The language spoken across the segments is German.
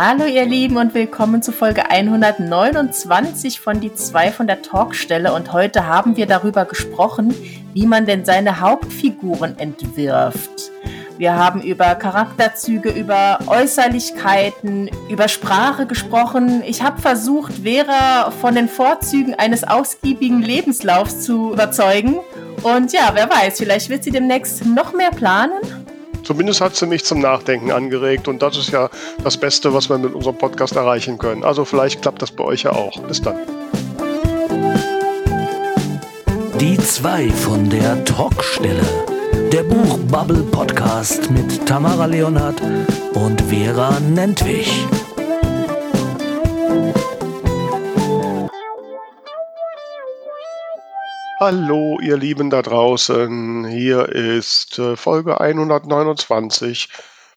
Hallo ihr Lieben und willkommen zu Folge 129 von Die zwei von der Talkstelle und heute haben wir darüber gesprochen, wie man denn seine Hauptfiguren entwirft. Wir haben über Charakterzüge, über Äußerlichkeiten, über Sprache gesprochen. Ich habe versucht, Vera von den Vorzügen eines ausgiebigen Lebenslaufs zu überzeugen. Und ja, wer weiß, vielleicht wird sie demnächst noch mehr planen. Zumindest hat sie mich zum Nachdenken angeregt und das ist ja das Beste, was wir mit unserem Podcast erreichen können. Also vielleicht klappt das bei euch ja auch. Bis dann. Die zwei von der Talkstelle. Der Buchbubble Podcast mit Tamara Leonhardt und Vera Nentwich. Hallo, ihr Lieben da draußen. Hier ist äh, Folge 129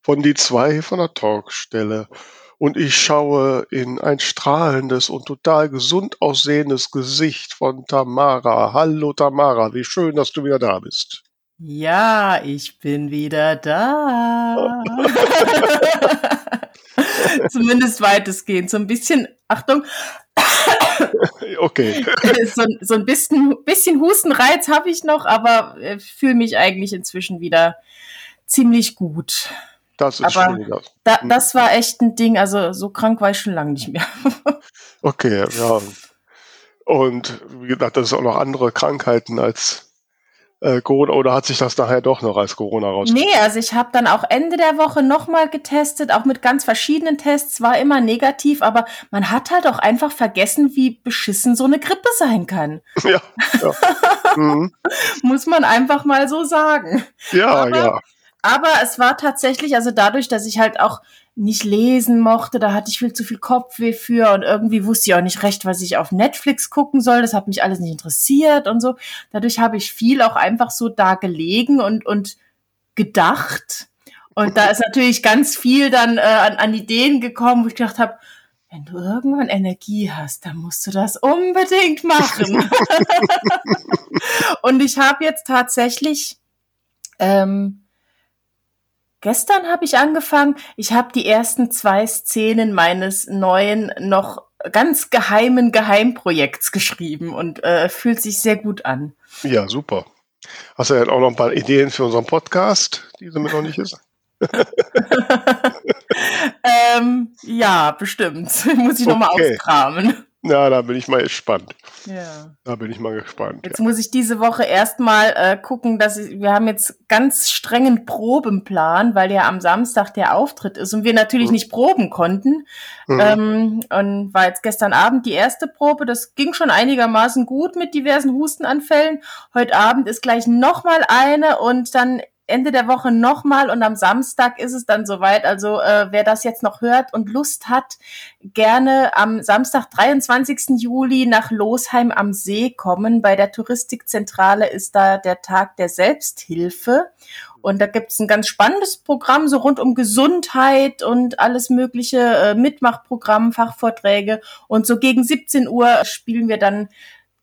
von Die zwei von der Talkstelle. Und ich schaue in ein strahlendes und total gesund aussehendes Gesicht von Tamara. Hallo Tamara, wie schön, dass du wieder da bist. Ja, ich bin wieder da. Zumindest weitestgehend. So ein bisschen, Achtung. okay. so, so, ein bisschen, bisschen Hustenreiz habe ich noch, aber äh, fühle mich eigentlich inzwischen wieder ziemlich gut. Das ist aber. Da, das war echt ein Ding. Also so krank war ich schon lange nicht mehr. okay, ja. Und wie gesagt, das ist auch noch andere Krankheiten als äh, Corona oder hat sich das nachher doch noch als Corona rausgestellt? Nee, also ich habe dann auch Ende der Woche nochmal getestet, auch mit ganz verschiedenen Tests, war immer negativ, aber man hat halt auch einfach vergessen, wie beschissen so eine Grippe sein kann. Ja. ja. mhm. Muss man einfach mal so sagen. Ja, aber, ja. Aber es war tatsächlich, also dadurch, dass ich halt auch nicht lesen mochte, da hatte ich viel zu viel Kopfweh für und irgendwie wusste ich auch nicht recht, was ich auf Netflix gucken soll. Das hat mich alles nicht interessiert und so. Dadurch habe ich viel auch einfach so da gelegen und, und gedacht. Und da ist natürlich ganz viel dann äh, an, an Ideen gekommen, wo ich gedacht habe, wenn du irgendwann Energie hast, dann musst du das unbedingt machen. und ich habe jetzt tatsächlich ähm, Gestern habe ich angefangen. Ich habe die ersten zwei Szenen meines neuen, noch ganz geheimen Geheimprojekts geschrieben und äh, fühlt sich sehr gut an. Ja, super. Hast du ja auch noch ein paar Ideen für unseren Podcast, die sind mir noch nicht ist? ähm, ja, bestimmt. Muss ich okay. nochmal auskramen. Ja, da bin ich mal gespannt. Ja. Da bin ich mal gespannt. Jetzt ja. muss ich diese Woche erstmal äh, gucken, dass ich, wir haben jetzt ganz strengen Probenplan, weil ja am Samstag der Auftritt ist und wir natürlich mhm. nicht proben konnten. Mhm. Ähm, und war jetzt gestern Abend die erste Probe. Das ging schon einigermaßen gut mit diversen Hustenanfällen. Heute Abend ist gleich nochmal eine und dann Ende der Woche nochmal und am Samstag ist es dann soweit. Also äh, wer das jetzt noch hört und Lust hat, gerne am Samstag, 23. Juli nach Losheim am See kommen. Bei der Touristikzentrale ist da der Tag der Selbsthilfe. Und da gibt's ein ganz spannendes Programm, so rund um Gesundheit und alles mögliche, äh, Mitmachprogramm, Fachvorträge. Und so gegen 17 Uhr spielen wir dann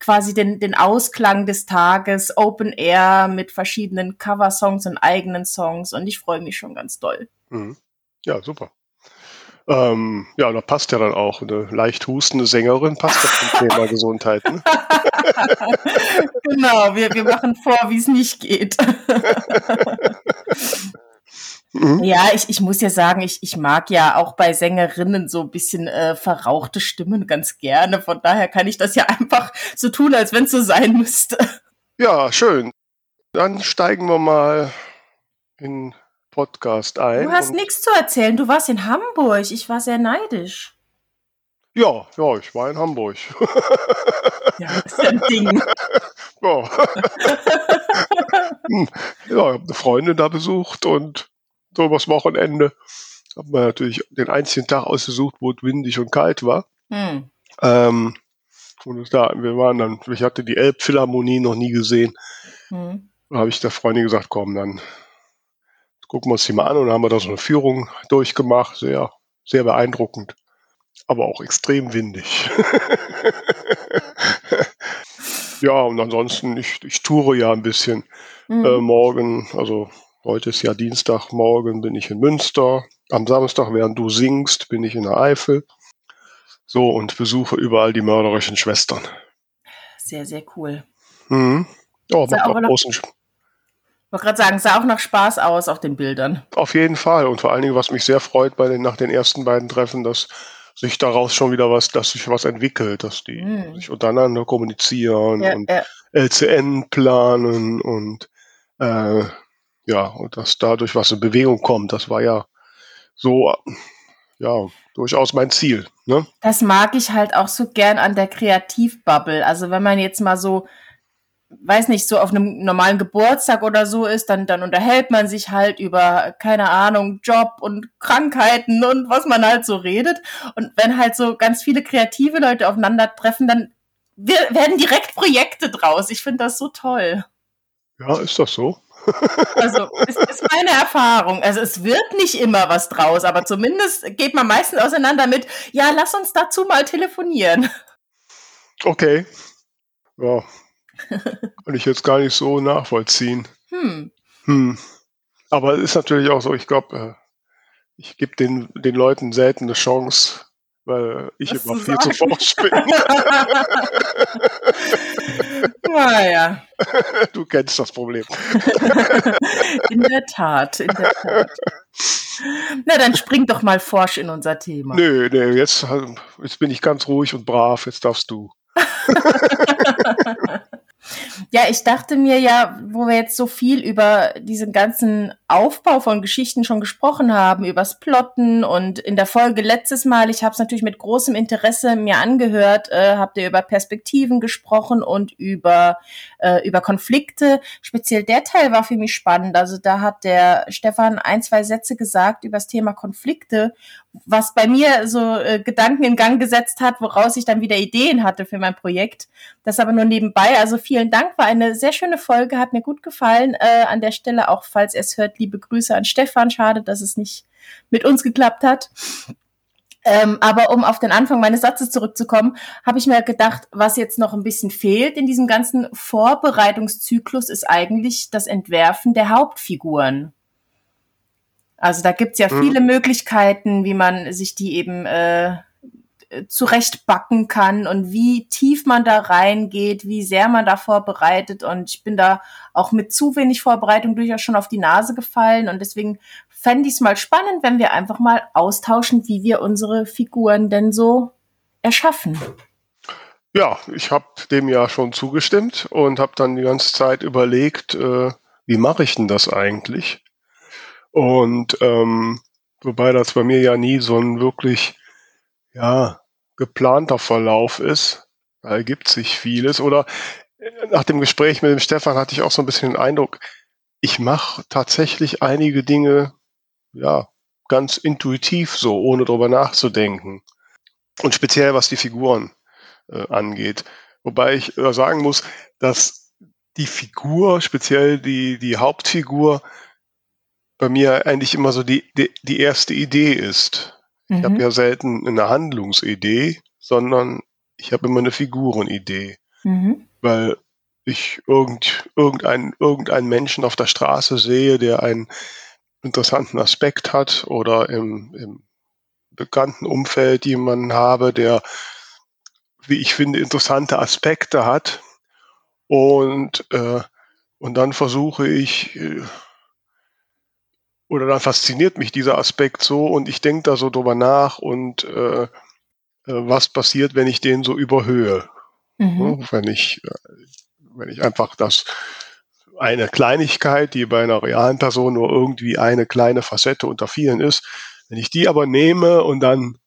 quasi den, den Ausklang des Tages, Open Air mit verschiedenen Coversongs und eigenen Songs und ich freue mich schon ganz doll. Mhm. Ja, super. Ähm, ja, da passt ja dann auch eine leicht hustende Sängerin, passt ja zum Thema Gesundheit. Ne? genau, wir, wir machen vor, wie es nicht geht. Mhm. Ja, ich, ich muss ja sagen, ich, ich mag ja auch bei Sängerinnen so ein bisschen äh, verrauchte Stimmen ganz gerne. Von daher kann ich das ja einfach so tun, als wenn es so sein müsste. Ja, schön. Dann steigen wir mal in Podcast ein. Du hast nichts zu erzählen. Du warst in Hamburg. Ich war sehr neidisch. Ja, ja, ich war in Hamburg. Ja, das ist ein Ding. Ja. Hm. ja, ich habe eine Freundin da besucht und so übers Wochenende. Haben wir natürlich den einzigen Tag ausgesucht, wo es windig und kalt war. Hm. Ähm, und da, wir waren dann, ich hatte die Elbphilharmonie noch nie gesehen. Hm. Da habe ich der Freundin gesagt, komm, dann gucken wir uns die mal an und dann haben wir da so eine Führung durchgemacht. Sehr, sehr beeindruckend. Aber auch extrem windig. ja, und ansonsten, ich, ich toure ja ein bisschen mhm. äh, morgen, also Heute ist ja Dienstag, morgen bin ich in Münster am Samstag, während du singst, bin ich in der Eifel. So, und besuche überall die mörderischen Schwestern. Sehr, sehr cool. Mhm. Oh, macht auch großen Spaß. Ich wollte gerade sagen, sah auch noch Spaß aus auf den Bildern. Auf jeden Fall. Und vor allen Dingen, was mich sehr freut bei den, nach den ersten beiden Treffen, dass sich daraus schon wieder was, dass sich was entwickelt, dass die mm. sich untereinander kommunizieren ja, und ja. LCN planen und äh, ja, und dass dadurch was in Bewegung kommt. Das war ja so, ja, durchaus mein Ziel. Ne? Das mag ich halt auch so gern an der Kreativbubble. Also wenn man jetzt mal so weiß nicht, so auf einem normalen Geburtstag oder so ist, dann, dann unterhält man sich halt über, keine Ahnung, Job und Krankheiten und was man halt so redet. Und wenn halt so ganz viele kreative Leute aufeinandertreffen, dann werden direkt Projekte draus. Ich finde das so toll. Ja, ist das so? Also, ist, ist meine Erfahrung. Also, es wird nicht immer was draus, aber zumindest geht man meistens auseinander mit, ja, lass uns dazu mal telefonieren. Okay. Ja, kann ich jetzt gar nicht so nachvollziehen. Hm. Hm. Aber es ist natürlich auch so, ich glaube, äh, ich gebe den, den Leuten selten eine Chance, weil ich Was immer viel zu forsch bin. naja. Du kennst das Problem. in der Tat, in der Tat. Na, dann spring doch mal forsch in unser Thema. Nö, nö, jetzt, jetzt bin ich ganz ruhig und brav, jetzt darfst du. Ja, ich dachte mir ja, wo wir jetzt so viel über diesen ganzen Aufbau von Geschichten schon gesprochen haben, übers Plotten und in der Folge letztes Mal, ich habe es natürlich mit großem Interesse mir angehört, äh, habt ihr über Perspektiven gesprochen und über, äh, über Konflikte. Speziell der Teil war für mich spannend. Also da hat der Stefan ein, zwei Sätze gesagt über das Thema Konflikte, was bei mir so äh, Gedanken in Gang gesetzt hat, woraus ich dann wieder Ideen hatte für mein Projekt. Das aber nur nebenbei. Also vielen Dank, war eine sehr schöne Folge, hat mir gut gefallen. Äh, an der Stelle auch, falls ihr es hört, liebe Grüße an Stefan. Schade, dass es nicht mit uns geklappt hat. Ähm, aber um auf den Anfang meines Satzes zurückzukommen, habe ich mir gedacht, was jetzt noch ein bisschen fehlt in diesem ganzen Vorbereitungszyklus, ist eigentlich das Entwerfen der Hauptfiguren. Also da gibt's ja mhm. viele Möglichkeiten, wie man sich die eben äh, zurechtbacken kann und wie tief man da reingeht, wie sehr man da vorbereitet. Und ich bin da auch mit zu wenig Vorbereitung durchaus schon auf die Nase gefallen. Und deswegen fände ich es mal spannend, wenn wir einfach mal austauschen, wie wir unsere Figuren denn so erschaffen. Ja, ich habe dem ja schon zugestimmt und habe dann die ganze Zeit überlegt, äh, wie mache ich denn das eigentlich? Und ähm, wobei das bei mir ja nie so ein wirklich ja, geplanter Verlauf ist. Da ergibt sich vieles. Oder äh, nach dem Gespräch mit dem Stefan hatte ich auch so ein bisschen den Eindruck, ich mache tatsächlich einige Dinge, ja, ganz intuitiv so, ohne drüber nachzudenken. Und speziell was die Figuren äh, angeht. Wobei ich äh, sagen muss, dass die Figur, speziell die, die Hauptfigur, bei mir eigentlich immer so die, die, die erste Idee ist. Ich habe mhm. ja selten eine Handlungsidee, sondern ich habe immer eine Figurenidee. Mhm. Weil ich irgend, irgendein, irgendeinen Menschen auf der Straße sehe, der einen interessanten Aspekt hat oder im, im bekannten Umfeld jemanden habe, der, wie ich finde, interessante Aspekte hat. Und, äh, und dann versuche ich, äh, oder dann fasziniert mich dieser Aspekt so und ich denke da so drüber nach und äh, äh, was passiert, wenn ich den so überhöhe. Mhm. Wenn ich, äh, wenn ich einfach das eine Kleinigkeit, die bei einer realen Person nur irgendwie eine kleine Facette unter vielen ist, wenn ich die aber nehme und dann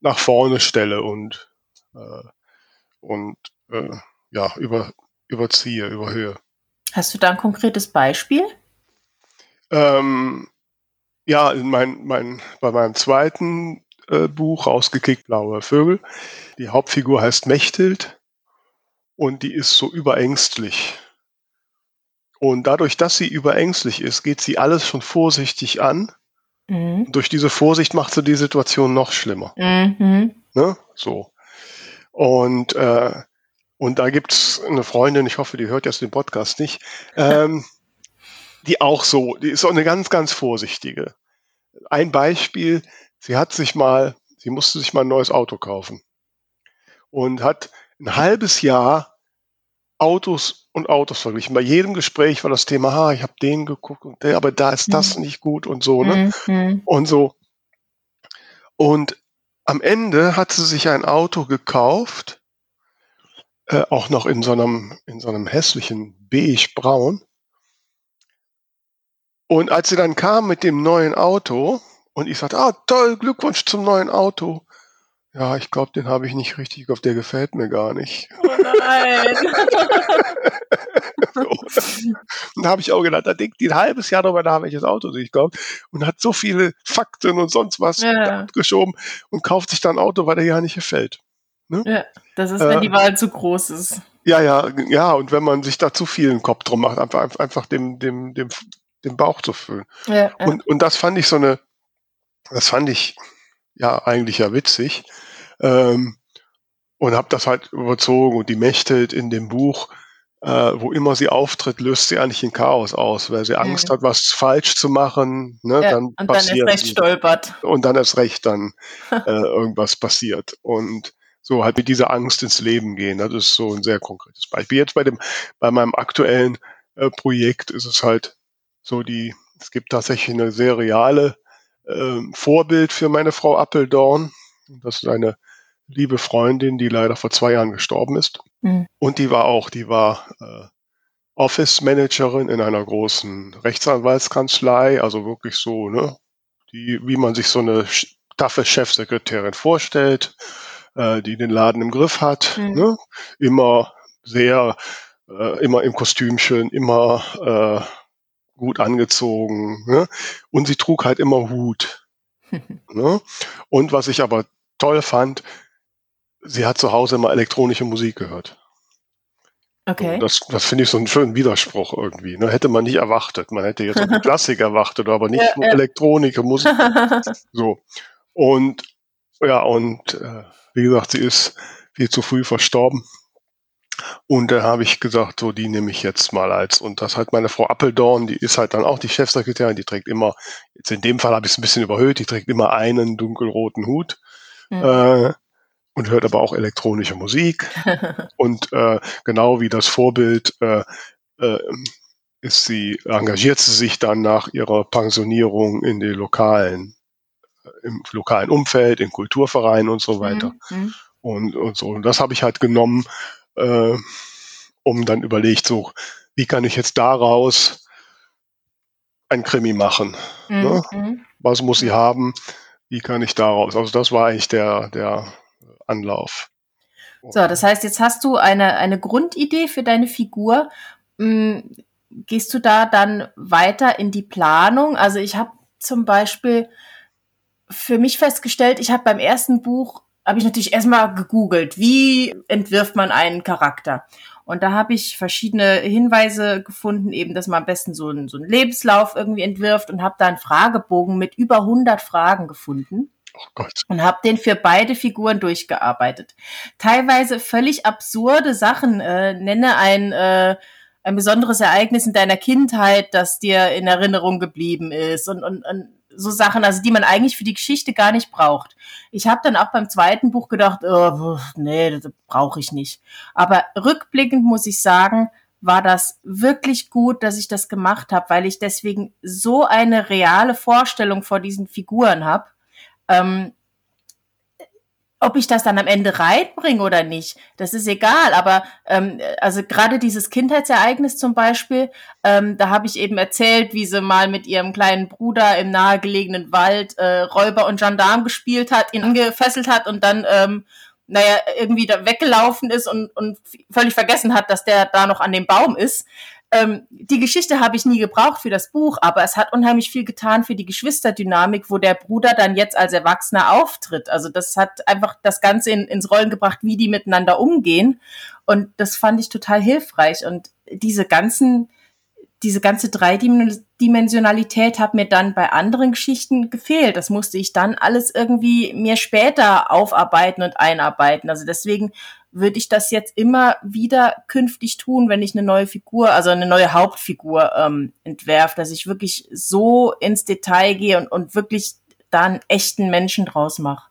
nach vorne stelle und, äh, und äh, ja, über, überziehe, überhöhe. Hast du da ein konkretes Beispiel? Ähm, ja, in mein, mein, bei meinem zweiten äh, Buch, Rausgekickt blaue Vögel, die Hauptfigur heißt Mechthild und die ist so überängstlich. Und dadurch, dass sie überängstlich ist, geht sie alles schon vorsichtig an. Mhm. durch diese Vorsicht macht sie die Situation noch schlimmer. Mhm. Ne? So. Und, äh, und da gibt's eine Freundin, ich hoffe, die hört jetzt den Podcast nicht, ähm, die auch so, die ist so eine ganz, ganz vorsichtige. ein Beispiel, sie hat sich mal, sie musste sich mal ein neues Auto kaufen und hat ein halbes Jahr Autos und Autos verglichen. Bei jedem Gespräch war das Thema, ha, ich habe den geguckt und der, aber da ist das mhm. nicht gut und so, ne? Mhm. Und so. Und am Ende hat sie sich ein Auto gekauft, äh, auch noch in so einem, in so einem hässlichen beige-braun. Und als sie dann kam mit dem neuen Auto und ich sagte, ah, toll, Glückwunsch zum neuen Auto. Ja, ich glaube, den habe ich nicht richtig auf, der gefällt mir gar nicht. Oh nein. so. Und da habe ich auch gedacht, da denkt die ein halbes Jahr darüber nach, welches Auto sich kauft und hat so viele Fakten und sonst was ja. geschoben und kauft sich dann ein Auto, weil der ja nicht gefällt. Ne? Ja, das ist, wenn äh, die Wahl zu groß ist. Ja, ja, ja, und wenn man sich da zu viel einen Kopf drum macht, einfach, einfach dem, dem, dem den Bauch zu füllen. Ja, ja. Und, und das fand ich so eine, das fand ich ja eigentlich ja witzig. Ähm, und habe das halt überzogen und die Mechtelt in dem Buch, äh, wo immer sie auftritt, löst sie eigentlich in Chaos aus, weil sie Angst mhm. hat, was falsch zu machen. Ne, ja, dann und dann erst recht stolpert. Und dann erst recht dann äh, irgendwas passiert. Und so halt mit dieser Angst ins Leben gehen. Das ist so ein sehr konkretes Beispiel. Jetzt bei dem, bei meinem aktuellen äh, Projekt ist es halt so die, es gibt tatsächlich eine sehr reale äh, Vorbild für meine Frau Appeldorn. Das ist eine liebe Freundin, die leider vor zwei Jahren gestorben ist. Mhm. Und die war auch, die war äh, Office Managerin in einer großen Rechtsanwaltskanzlei, also wirklich so, ne, die, wie man sich so eine taffe Chefsekretärin vorstellt, äh, die den Laden im Griff hat, mhm. ne, immer sehr, äh, immer im Kostümchen, immer äh, gut angezogen. Ne? Und sie trug halt immer Hut. ne? Und was ich aber toll fand, sie hat zu Hause immer elektronische Musik gehört. Okay. Und das, das finde ich so einen schönen Widerspruch irgendwie. Ne? Hätte man nicht erwartet. Man hätte jetzt auch Klassik erwartet, aber nicht ja, ja. Elektronik, Musik. so. Und ja, und äh, wie gesagt, sie ist viel zu früh verstorben. Und da habe ich gesagt, so die nehme ich jetzt mal als. Und das hat meine Frau Appeldorn, die ist halt dann auch die Chefsekretärin, die trägt immer, jetzt in dem Fall habe ich es ein bisschen überhöht, die trägt immer einen dunkelroten Hut. Mhm. Äh, und hört aber auch elektronische Musik. und äh, genau wie das Vorbild äh, äh, ist sie, engagiert sie sich dann nach ihrer Pensionierung in die lokalen, äh, im lokalen Umfeld, in Kulturvereinen und so weiter. Mhm. Und, und so. Und das habe ich halt genommen äh, um dann überlegt, so, wie kann ich jetzt daraus ein Krimi machen? Ne? Mhm. Ne? Was muss sie haben? Wie kann ich daraus? Also das war eigentlich der, der Anlauf. So, das heißt, jetzt hast du eine, eine Grundidee für deine Figur. Hm, gehst du da dann weiter in die Planung? Also ich habe zum Beispiel für mich festgestellt, ich habe beim ersten Buch habe ich natürlich erstmal gegoogelt, wie entwirft man einen Charakter. Und da habe ich verschiedene Hinweise gefunden, eben, dass man am besten so einen, so einen Lebenslauf irgendwie entwirft und habe da einen Fragebogen mit über 100 Fragen gefunden. Oh Gott. Und habe den für beide Figuren durchgearbeitet. Teilweise völlig absurde Sachen. Äh, nenne ein, äh, ein besonderes Ereignis in deiner Kindheit, das dir in Erinnerung geblieben ist. Und, und, und so Sachen, also die man eigentlich für die Geschichte gar nicht braucht. Ich habe dann auch beim zweiten Buch gedacht, oh, nee, das brauche ich nicht. Aber rückblickend muss ich sagen, war das wirklich gut, dass ich das gemacht habe, weil ich deswegen so eine reale Vorstellung vor diesen Figuren habe. Ähm, ob ich das dann am Ende reinbringe oder nicht, das ist egal. Aber ähm, also gerade dieses Kindheitsereignis zum Beispiel, ähm, da habe ich eben erzählt, wie sie mal mit ihrem kleinen Bruder im nahegelegenen Wald äh, Räuber und Gendarm gespielt hat, ihn angefesselt hat und dann ähm, naja, irgendwie da weggelaufen ist und, und völlig vergessen hat, dass der da noch an dem Baum ist. Ähm, die Geschichte habe ich nie gebraucht für das Buch, aber es hat unheimlich viel getan für die Geschwisterdynamik, wo der Bruder dann jetzt als Erwachsener auftritt. Also das hat einfach das Ganze in, ins Rollen gebracht, wie die miteinander umgehen. Und das fand ich total hilfreich. Und diese ganzen diese ganze Dreidimensionalität hat mir dann bei anderen Geschichten gefehlt. Das musste ich dann alles irgendwie mir später aufarbeiten und einarbeiten. Also deswegen würde ich das jetzt immer wieder künftig tun, wenn ich eine neue Figur, also eine neue Hauptfigur ähm, entwerfe, dass ich wirklich so ins Detail gehe und, und wirklich da einen echten Menschen draus mache.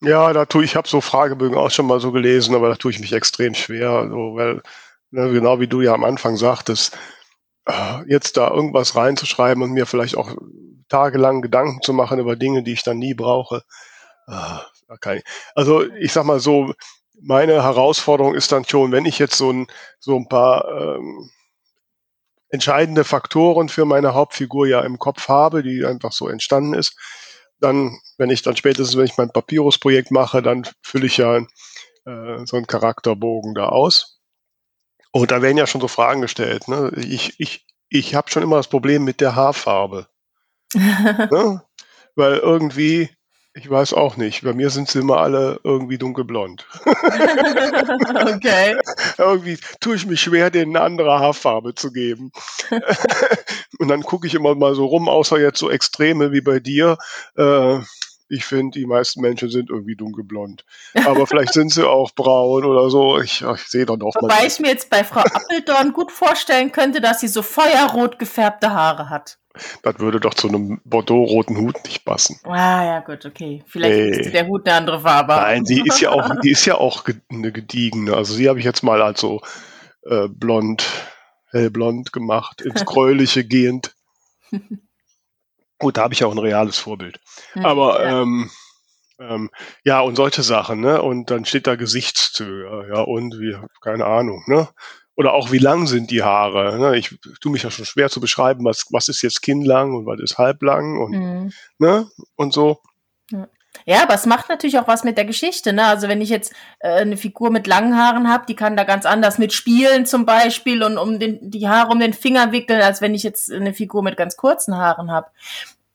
Ja, da tue ich, habe so Fragebögen auch schon mal so gelesen, aber da tue ich mich extrem schwer, also, weil ne, genau wie du ja am Anfang sagtest, äh, jetzt da irgendwas reinzuschreiben und mir vielleicht auch tagelang Gedanken zu machen über Dinge, die ich dann nie brauche. Äh, also ich sag mal so, meine Herausforderung ist dann schon, wenn ich jetzt so ein, so ein paar ähm, entscheidende Faktoren für meine Hauptfigur ja im Kopf habe, die einfach so entstanden ist, dann, wenn ich dann spätestens, wenn ich mein Papyrus-Projekt mache, dann fülle ich ja äh, so einen Charakterbogen da aus. Und da werden ja schon so Fragen gestellt. Ne? Ich, ich, ich habe schon immer das Problem mit der Haarfarbe. ne? Weil irgendwie, ich weiß auch nicht, bei mir sind sie immer alle irgendwie dunkelblond. okay. irgendwie tue ich mich schwer, denen eine andere Haarfarbe zu geben. Und dann gucke ich immer mal so rum, außer jetzt so Extreme wie bei dir. Äh, ich finde, die meisten Menschen sind irgendwie dunkelblond. Aber vielleicht sind sie auch braun oder so. Ich, ich sehe dann auch mal. Wobei ich mir jetzt bei Frau Appeldorn gut vorstellen könnte, dass sie so feuerrot gefärbte Haare hat. Das würde doch zu einem Bordeaux-roten Hut nicht passen. Ah, ja, gut, okay. Vielleicht hey. ist der Hut eine andere Farbe. Nein, sie ist ja auch, die ist ja auch eine gediegene. Also sie habe ich jetzt mal als so äh, blond, hellblond gemacht, ins Gräuliche gehend. Gut, da habe ich auch ein reales Vorbild. Hm, Aber ja. Ähm, ähm, ja, und solche Sachen, ne? Und dann steht da Gesichtszüge, ja, und wie, keine Ahnung, ne? Oder auch wie lang sind die Haare? Ne? Ich tue mich ja schon schwer zu beschreiben, was, was ist jetzt kinnlang und was ist halblang und, mhm. ne? und so. Ja. Ja, aber es macht natürlich auch was mit der Geschichte. Ne? Also wenn ich jetzt äh, eine Figur mit langen Haaren habe, die kann da ganz anders mitspielen zum Beispiel und um den, die Haare um den Finger wickeln, als wenn ich jetzt eine Figur mit ganz kurzen Haaren habe.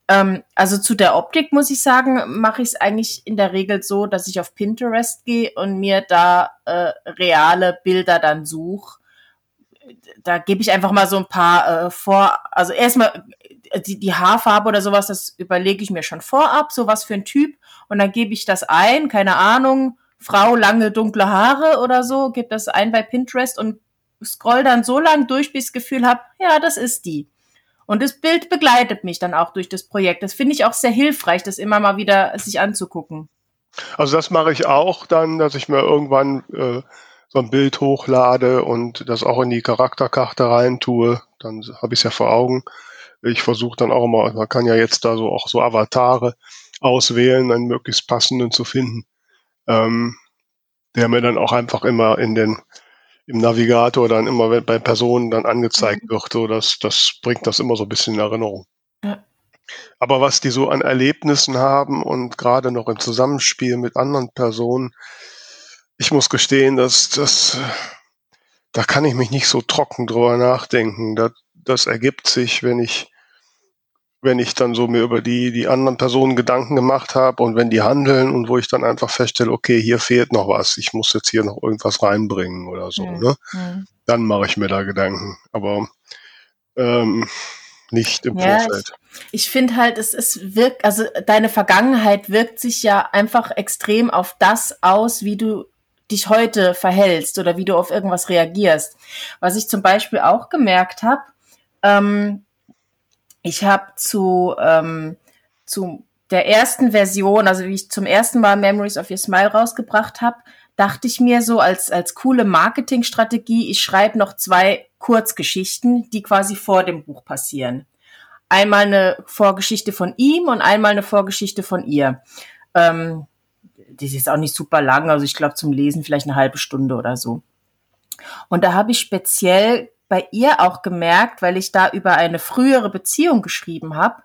Ähm, also zu der Optik muss ich sagen, mache ich es eigentlich in der Regel so, dass ich auf Pinterest gehe und mir da äh, reale Bilder dann suche da gebe ich einfach mal so ein paar äh, vor, also erstmal äh, die, die Haarfarbe oder sowas, das überlege ich mir schon vorab, so was für ein Typ. Und dann gebe ich das ein, keine Ahnung, Frau, lange, dunkle Haare oder so, gebe das ein bei Pinterest und scroll dann so lang durch, bis ich das Gefühl habe, ja, das ist die. Und das Bild begleitet mich dann auch durch das Projekt. Das finde ich auch sehr hilfreich, das immer mal wieder sich anzugucken. Also das mache ich auch dann, dass ich mir irgendwann äh, so ein Bild hochlade und das auch in die Charakterkarte rein tue, dann habe ich es ja vor Augen. Ich versuche dann auch immer, man kann ja jetzt da so auch so Avatare auswählen, einen möglichst passenden zu finden, ähm, der mir dann auch einfach immer in den im Navigator dann immer bei Personen dann angezeigt mhm. wird. So, das, das bringt das immer so ein bisschen in Erinnerung. Ja. Aber was die so an Erlebnissen haben und gerade noch im Zusammenspiel mit anderen Personen, ich muss gestehen, dass das, da kann ich mich nicht so trocken drüber nachdenken. Das, das ergibt sich, wenn ich, wenn ich dann so mir über die, die anderen Personen Gedanken gemacht habe und wenn die handeln und wo ich dann einfach feststelle, okay, hier fehlt noch was, ich muss jetzt hier noch irgendwas reinbringen oder so, mhm. ne? Mhm. Dann mache ich mir da Gedanken. Aber ähm, nicht im ja, Vorfeld. Ich, ich finde halt, es, es wirkt, also deine Vergangenheit wirkt sich ja einfach extrem auf das aus, wie du dich heute verhältst oder wie du auf irgendwas reagierst. Was ich zum Beispiel auch gemerkt habe, ähm, ich habe zu, ähm, zu der ersten Version, also wie ich zum ersten Mal Memories of Your Smile rausgebracht habe, dachte ich mir so als, als coole Marketingstrategie, ich schreibe noch zwei Kurzgeschichten, die quasi vor dem Buch passieren. Einmal eine Vorgeschichte von ihm und einmal eine Vorgeschichte von ihr. Ähm, die ist jetzt auch nicht super lang, also ich glaube zum Lesen vielleicht eine halbe Stunde oder so. Und da habe ich speziell bei ihr auch gemerkt, weil ich da über eine frühere Beziehung geschrieben habe,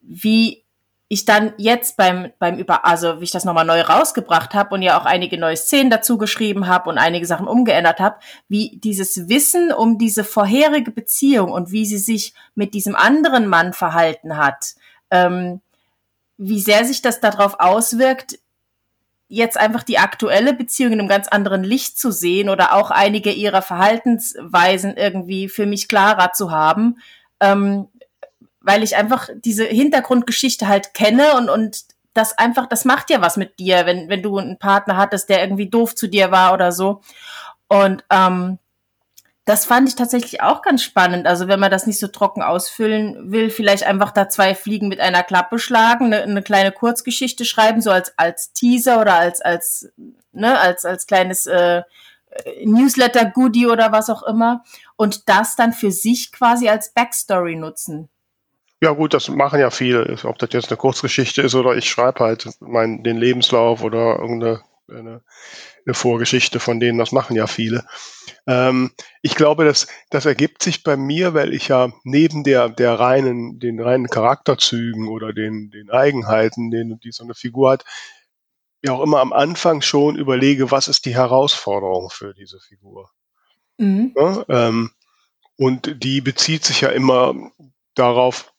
wie ich dann jetzt beim beim über also wie ich das nochmal neu rausgebracht habe und ja auch einige neue Szenen dazu geschrieben habe und einige Sachen umgeändert habe, wie dieses Wissen um diese vorherige Beziehung und wie sie sich mit diesem anderen Mann verhalten hat, ähm, wie sehr sich das darauf auswirkt, jetzt einfach die aktuelle Beziehung in einem ganz anderen Licht zu sehen oder auch einige ihrer Verhaltensweisen irgendwie für mich klarer zu haben, ähm, weil ich einfach diese Hintergrundgeschichte halt kenne und, und das einfach, das macht ja was mit dir, wenn, wenn du einen Partner hattest, der irgendwie doof zu dir war oder so. Und ähm, das fand ich tatsächlich auch ganz spannend. Also wenn man das nicht so trocken ausfüllen will, vielleicht einfach da zwei Fliegen mit einer Klappe schlagen, eine, eine kleine Kurzgeschichte schreiben, so als als Teaser oder als als ne als als kleines äh, Newsletter Goodie oder was auch immer und das dann für sich quasi als Backstory nutzen. Ja gut, das machen ja viele, ob das jetzt eine Kurzgeschichte ist oder ich schreibe halt meinen den Lebenslauf oder irgendeine eine, eine Vorgeschichte von denen, das machen ja viele. Ähm, ich glaube, das, das ergibt sich bei mir, weil ich ja neben der, der reinen, den reinen Charakterzügen oder den, den Eigenheiten, den, die so eine Figur hat, ja auch immer am Anfang schon überlege, was ist die Herausforderung für diese Figur. Mhm. Ja, ähm, und die bezieht sich ja immer darauf,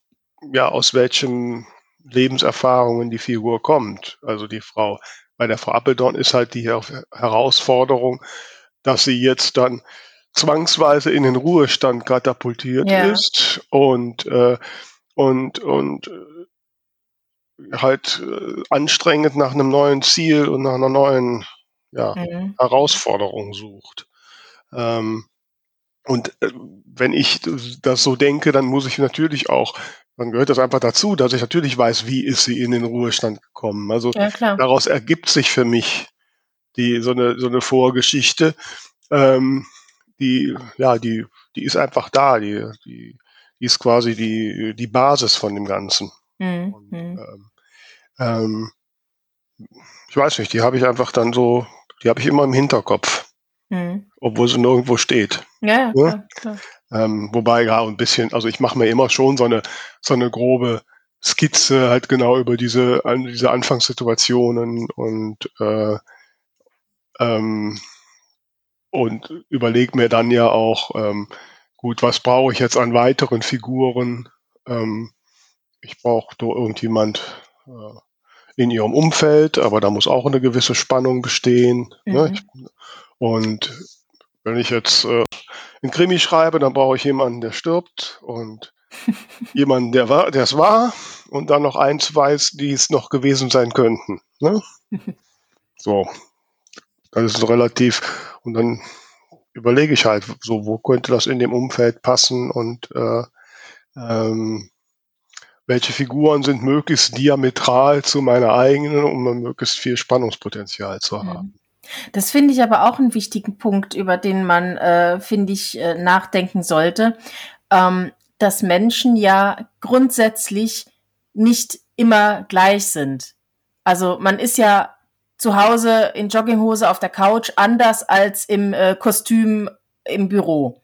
ja, aus welchen Lebenserfahrungen die Figur kommt, also die Frau bei der Frau Appeldorn ist halt die Herausforderung, dass sie jetzt dann zwangsweise in den Ruhestand katapultiert ja. ist und äh, und und äh, halt äh, anstrengend nach einem neuen Ziel und nach einer neuen ja, mhm. Herausforderung sucht. Ähm, und äh, wenn ich das so denke, dann muss ich natürlich auch dann gehört das einfach dazu, dass ich natürlich weiß, wie ist sie in den Ruhestand gekommen. Also ja, daraus ergibt sich für mich die so eine so eine Vorgeschichte, ähm, die ja die die ist einfach da, die die, die ist quasi die die Basis von dem Ganzen. Mhm. Und, mhm. ähm, ähm, ich weiß nicht, die habe ich einfach dann so, die habe ich immer im Hinterkopf, mhm. obwohl sie nirgendwo steht. Ja, ja? Klar, klar. Ähm, wobei ja ein bisschen, also ich mache mir immer schon so eine so eine grobe Skizze halt genau über diese an diese Anfangssituationen und äh, ähm, und überlege mir dann ja auch ähm, gut, was brauche ich jetzt an weiteren Figuren? Ähm, ich brauche da irgendjemand äh, in ihrem Umfeld, aber da muss auch eine gewisse Spannung bestehen. Ne? Mhm. Ne? Und wenn ich jetzt äh, einen Krimi schreibe, dann brauche ich jemanden, der stirbt und jemanden, der war, der es war und dann noch eins weiß, die es noch gewesen sein könnten. Ne? So, das ist relativ und dann überlege ich halt, so wo könnte das in dem Umfeld passen und äh, ähm, welche Figuren sind möglichst diametral zu meiner eigenen, um möglichst viel Spannungspotenzial zu mhm. haben. Das finde ich aber auch einen wichtigen Punkt, über den man, äh, finde ich, äh, nachdenken sollte, ähm, dass Menschen ja grundsätzlich nicht immer gleich sind. Also man ist ja zu Hause in Jogginghose auf der Couch anders als im äh, Kostüm im Büro.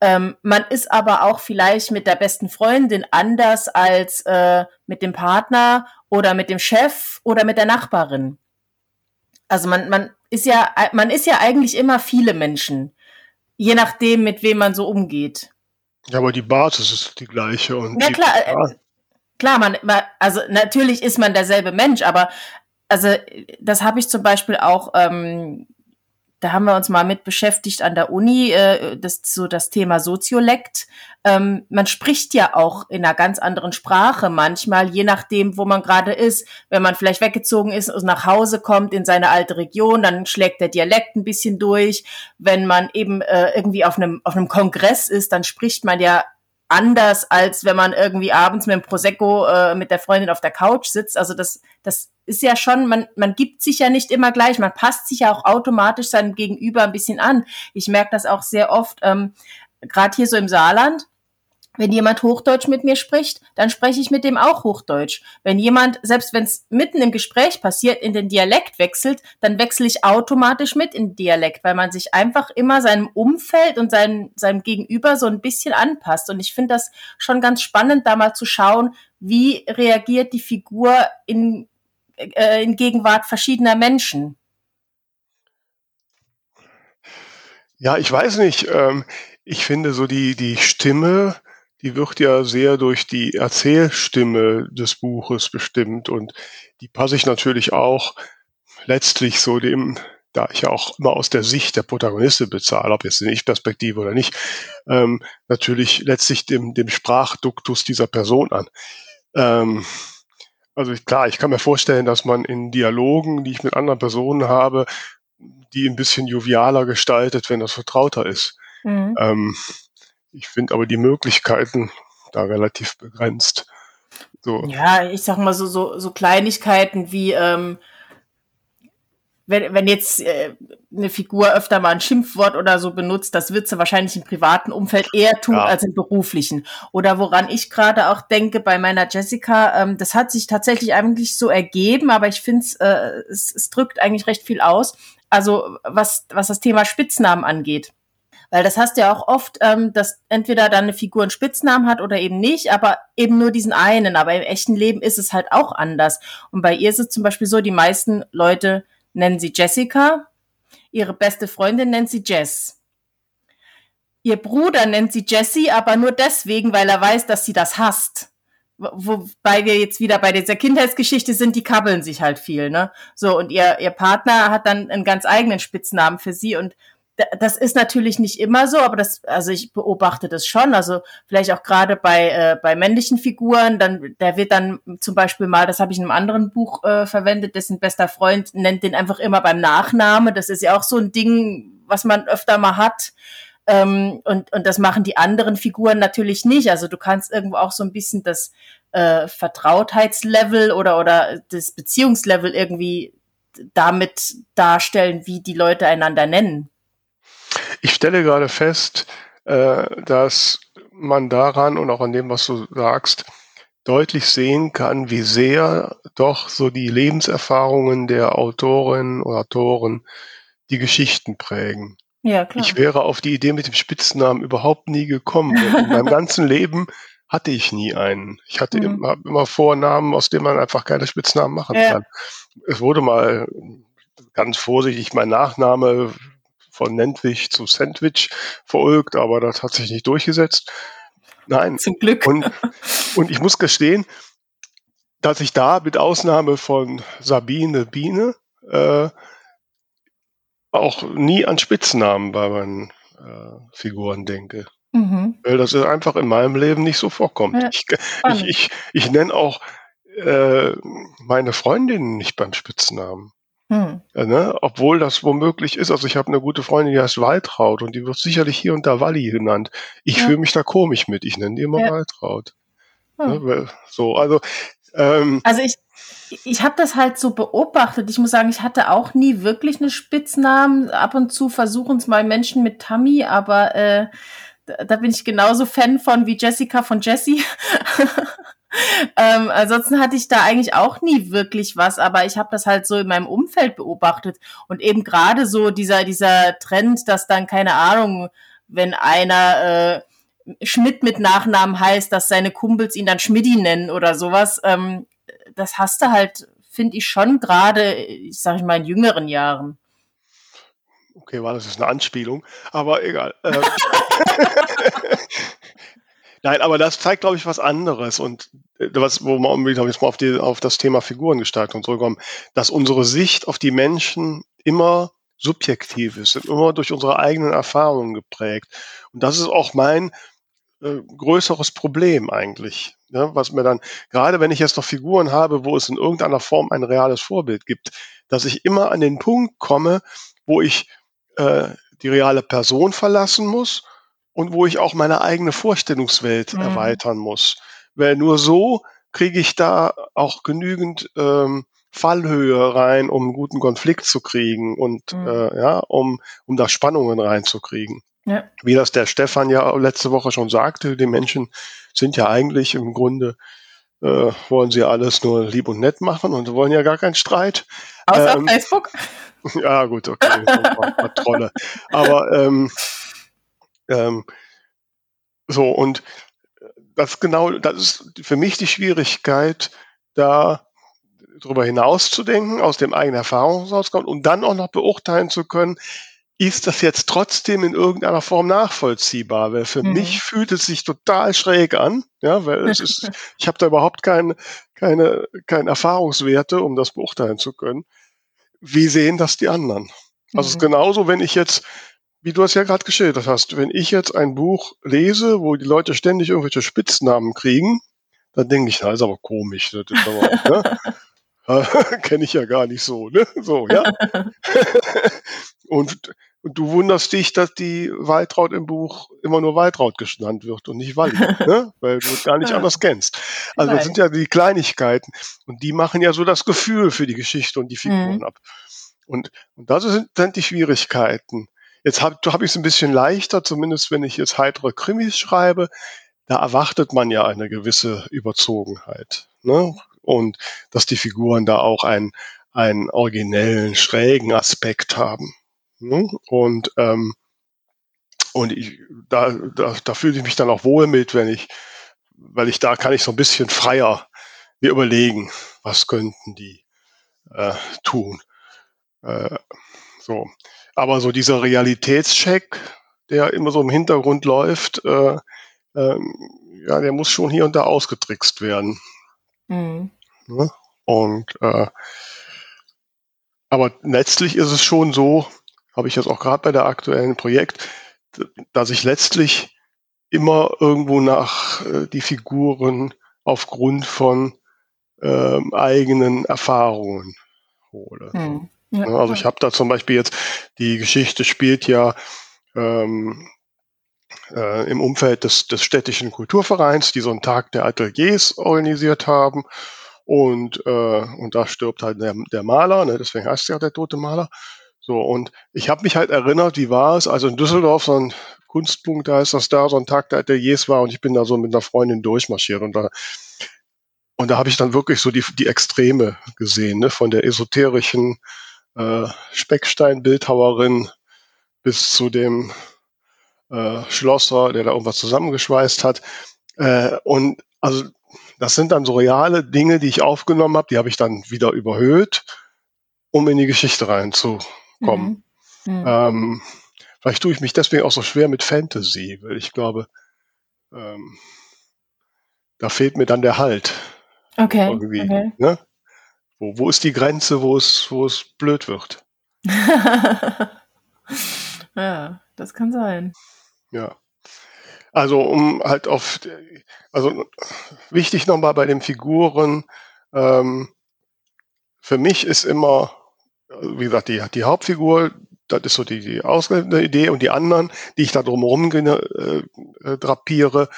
Ähm, man ist aber auch vielleicht mit der besten Freundin anders als äh, mit dem Partner oder mit dem Chef oder mit der Nachbarin. Also man, man ist ja, man ist ja eigentlich immer viele Menschen. Je nachdem, mit wem man so umgeht. Ja, aber die Basis ist die gleiche. Und ja, klar. Äh, klar, man, also natürlich ist man derselbe Mensch, aber also das habe ich zum Beispiel auch ähm, da haben wir uns mal mit beschäftigt an der Uni, äh, das so das Thema Soziolekt. Ähm, man spricht ja auch in einer ganz anderen Sprache manchmal, je nachdem, wo man gerade ist. Wenn man vielleicht weggezogen ist und nach Hause kommt in seine alte Region, dann schlägt der Dialekt ein bisschen durch. Wenn man eben äh, irgendwie auf einem auf einem Kongress ist, dann spricht man ja anders, als wenn man irgendwie abends mit dem Prosecco äh, mit der Freundin auf der Couch sitzt. Also das, das ist ja schon, man, man gibt sich ja nicht immer gleich, man passt sich ja auch automatisch seinem Gegenüber ein bisschen an. Ich merke das auch sehr oft, ähm, gerade hier so im Saarland, wenn jemand Hochdeutsch mit mir spricht, dann spreche ich mit dem auch Hochdeutsch. Wenn jemand, selbst wenn es mitten im Gespräch passiert, in den Dialekt wechselt, dann wechsle ich automatisch mit in den Dialekt, weil man sich einfach immer seinem Umfeld und seinem, seinem Gegenüber so ein bisschen anpasst. Und ich finde das schon ganz spannend, da mal zu schauen, wie reagiert die Figur in, äh, in Gegenwart verschiedener Menschen. Ja, ich weiß nicht. Ähm, ich finde so die, die Stimme die wird ja sehr durch die Erzählstimme des Buches bestimmt und die passe ich natürlich auch letztlich so dem, da ich ja auch immer aus der Sicht der Protagonistin bezahle, ob jetzt in Ich-Perspektive oder nicht, ähm, natürlich letztlich dem, dem Sprachduktus dieser Person an. Ähm, also klar, ich kann mir vorstellen, dass man in Dialogen, die ich mit anderen Personen habe, die ein bisschen jovialer gestaltet, wenn das vertrauter ist. Mhm. Ähm, ich finde aber die Möglichkeiten da relativ begrenzt. So. Ja, ich sag mal so, so, so Kleinigkeiten wie, ähm, wenn, wenn jetzt äh, eine Figur öfter mal ein Schimpfwort oder so benutzt, das wird sie wahrscheinlich im privaten Umfeld eher tun ja. als im beruflichen. Oder woran ich gerade auch denke bei meiner Jessica, ähm, das hat sich tatsächlich eigentlich so ergeben, aber ich finde äh, es, es drückt eigentlich recht viel aus. Also was, was das Thema Spitznamen angeht. Weil das hast du ja auch oft, ähm, dass entweder dann eine Figur einen Spitznamen hat oder eben nicht, aber eben nur diesen einen. Aber im echten Leben ist es halt auch anders. Und bei ihr ist es zum Beispiel so, die meisten Leute nennen sie Jessica, ihre beste Freundin nennt sie Jess. Ihr Bruder nennt sie Jessie, aber nur deswegen, weil er weiß, dass sie das hasst. Wobei wir jetzt wieder bei dieser Kindheitsgeschichte sind, die kabbeln sich halt viel, ne? So, und ihr, ihr Partner hat dann einen ganz eigenen Spitznamen für sie und das ist natürlich nicht immer so, aber das, also ich beobachte das schon. Also vielleicht auch gerade bei äh, bei männlichen Figuren, dann der wird dann zum Beispiel mal, das habe ich in einem anderen Buch äh, verwendet, dessen bester Freund nennt den einfach immer beim Nachname. Das ist ja auch so ein Ding, was man öfter mal hat. Ähm, und und das machen die anderen Figuren natürlich nicht. Also du kannst irgendwo auch so ein bisschen das äh, Vertrautheitslevel oder oder das Beziehungslevel irgendwie damit darstellen, wie die Leute einander nennen. Ich stelle gerade fest, äh, dass man daran und auch an dem, was du sagst, deutlich sehen kann, wie sehr doch so die Lebenserfahrungen der Autorinnen oder Autoren die Geschichten prägen. Ja, klar. Ich wäre auf die Idee mit dem Spitznamen überhaupt nie gekommen. In meinem ganzen Leben hatte ich nie einen. Ich hatte mhm. immer, immer Vornamen, aus denen man einfach keine Spitznamen machen ja. kann. Es wurde mal ganz vorsichtig mein Nachname von Nentwich zu Sandwich verulgt, aber das hat sich nicht durchgesetzt. Nein. Zum Glück. Und, und ich muss gestehen, dass ich da mit Ausnahme von Sabine Biene äh, auch nie an Spitznamen bei meinen äh, Figuren denke. Mhm. Weil das ist einfach in meinem Leben nicht so vorkommt. Ja, ich, ich, ich, ich nenne auch äh, meine Freundinnen nicht beim Spitznamen. Hm. Ja, ne? Obwohl das womöglich ist. Also ich habe eine gute Freundin, die heißt Waltraud und die wird sicherlich hier und da Walli genannt. Ich ja. fühle mich da komisch mit. Ich nenne die immer ja. Waltraud. Hm. Ne? So, also ähm, also ich ich habe das halt so beobachtet. Ich muss sagen, ich hatte auch nie wirklich einen Spitznamen. Ab und zu versuchen es mal Menschen mit Tammy, aber äh, da, da bin ich genauso Fan von wie Jessica von Jessie. ähm, ansonsten hatte ich da eigentlich auch nie wirklich was, aber ich habe das halt so in meinem Umfeld beobachtet und eben gerade so dieser dieser Trend, dass dann keine Ahnung, wenn einer äh, Schmidt mit Nachnamen heißt, dass seine Kumpels ihn dann Schmidti nennen oder sowas, ähm, das hast du halt, finde ich schon gerade, ich sage ich mal in jüngeren Jahren. Okay, war das ist eine Anspielung, aber egal. Äh, Nein, aber das zeigt, glaube ich, was anderes und was, wo man wieder jetzt mal auf, die, auf das Thema Figurengestaltung zurückkommen, dass unsere Sicht auf die Menschen immer subjektiv ist, immer durch unsere eigenen Erfahrungen geprägt. Und das ist auch mein äh, größeres Problem eigentlich. Ne? Was mir dann, gerade wenn ich jetzt noch Figuren habe, wo es in irgendeiner Form ein reales Vorbild gibt, dass ich immer an den Punkt komme, wo ich äh, die reale Person verlassen muss und wo ich auch meine eigene Vorstellungswelt mhm. erweitern muss. Weil nur so kriege ich da auch genügend ähm, Fallhöhe rein, um einen guten Konflikt zu kriegen und mhm. äh, ja, um, um da Spannungen reinzukriegen. Ja. Wie das der Stefan ja letzte Woche schon sagte, die Menschen sind ja eigentlich im Grunde, äh, wollen sie alles nur lieb und nett machen und wollen ja gar keinen Streit. Außer ähm, Facebook? Ja, gut, okay. Trolle. Aber ähm, ähm, so, und das genau, das ist für mich die Schwierigkeit, da darüber hinaus zu denken, aus dem eigenen Erfahrungsausgang und dann auch noch beurteilen zu können, ist das jetzt trotzdem in irgendeiner Form nachvollziehbar? Weil für mhm. mich fühlt es sich total schräg an, ja, weil es ist, ich habe da überhaupt keine, keine, keine Erfahrungswerte, um das beurteilen zu können wie sehen das die anderen? Also es ist mhm. genauso, wenn ich jetzt, wie du es ja gerade geschildert hast, wenn ich jetzt ein Buch lese, wo die Leute ständig irgendwelche Spitznamen kriegen, dann denke ich, das ist aber komisch. Das ist aber, ne? Kenne ich ja gar nicht so, ne? So, ja. und, und du wunderst dich, dass die Waltraud im Buch immer nur Waltraud genannt wird und nicht Walli, ne? Weil du es gar nicht anders kennst. Also das sind ja die Kleinigkeiten. Und die machen ja so das Gefühl für die Geschichte und die Figuren mhm. ab. Und, und das sind, sind die Schwierigkeiten. Jetzt habe hab ich es ein bisschen leichter, zumindest wenn ich jetzt heitere Krimis schreibe. Da erwartet man ja eine gewisse Überzogenheit. Ne? und dass die Figuren da auch einen, einen originellen, schrägen Aspekt haben. Ne? Und, ähm, und ich, da, da, da fühle ich mich dann auch wohl mit, wenn ich, weil ich da kann ich so ein bisschen freier mir überlegen, was könnten die äh, tun. Äh, so. Aber so dieser Realitätscheck, der immer so im Hintergrund läuft, äh, äh, ja, der muss schon hier und da ausgetrickst werden. Mhm. Ne? Und äh, aber letztlich ist es schon so, habe ich jetzt auch gerade bei der aktuellen Projekt, dass ich letztlich immer irgendwo nach äh, die Figuren aufgrund von ähm, eigenen Erfahrungen hole. Hm. Ja, ne? also ich habe da zum Beispiel jetzt, die Geschichte spielt ja ähm, äh, im Umfeld des, des städtischen Kulturvereins, die so einen Tag der Ateliers organisiert haben. Und, äh, und da stirbt halt der, der Maler, ne? deswegen heißt es ja der tote Maler. So, und ich habe mich halt erinnert, wie war es, also in Düsseldorf so ein Kunstpunkt, da ist das da, so ein Tag der Ateliers war und ich bin da so mit einer Freundin durchmarschiert und da, und da habe ich dann wirklich so die, die Extreme gesehen, ne? von der esoterischen äh, Speckstein-Bildhauerin bis zu dem äh, Schlosser, der da irgendwas zusammengeschweißt hat. Äh, und also das sind dann so reale Dinge, die ich aufgenommen habe, die habe ich dann wieder überhöht, um in die Geschichte reinzukommen. Mhm. Mhm. Ähm, vielleicht tue ich mich deswegen auch so schwer mit Fantasy, weil ich glaube, ähm, da fehlt mir dann der Halt. Okay. Irgendwie, okay. Ne? Wo, wo ist die Grenze, wo es, wo es blöd wird? ja, das kann sein. Ja. Also um halt auf, also wichtig nochmal bei den Figuren, ähm, für mich ist immer, wie gesagt, die, die Hauptfigur, das ist so die, die ausgehende Idee und die anderen, die ich da drumherum äh, äh, drapiere,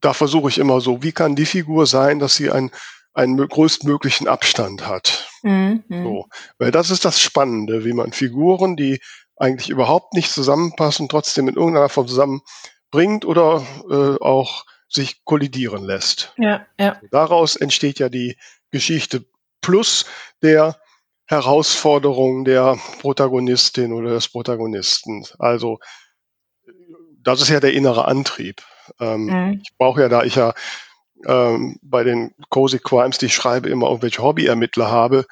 da versuche ich immer so, wie kann die Figur sein, dass sie einen, einen größtmöglichen Abstand hat. Mhm. So. Weil das ist das Spannende, wie man Figuren, die eigentlich überhaupt nicht zusammenpassen, trotzdem in irgendeiner Form zusammen bringt oder äh, auch sich kollidieren lässt. Ja, ja. Daraus entsteht ja die Geschichte plus der Herausforderung der Protagonistin oder des Protagonisten. Also das ist ja der innere Antrieb. Ähm, mhm. Ich brauche ja, da ich ja ähm, bei den Cozy Crimes, die ich schreibe, immer irgendwelche Hobbyermittler habe,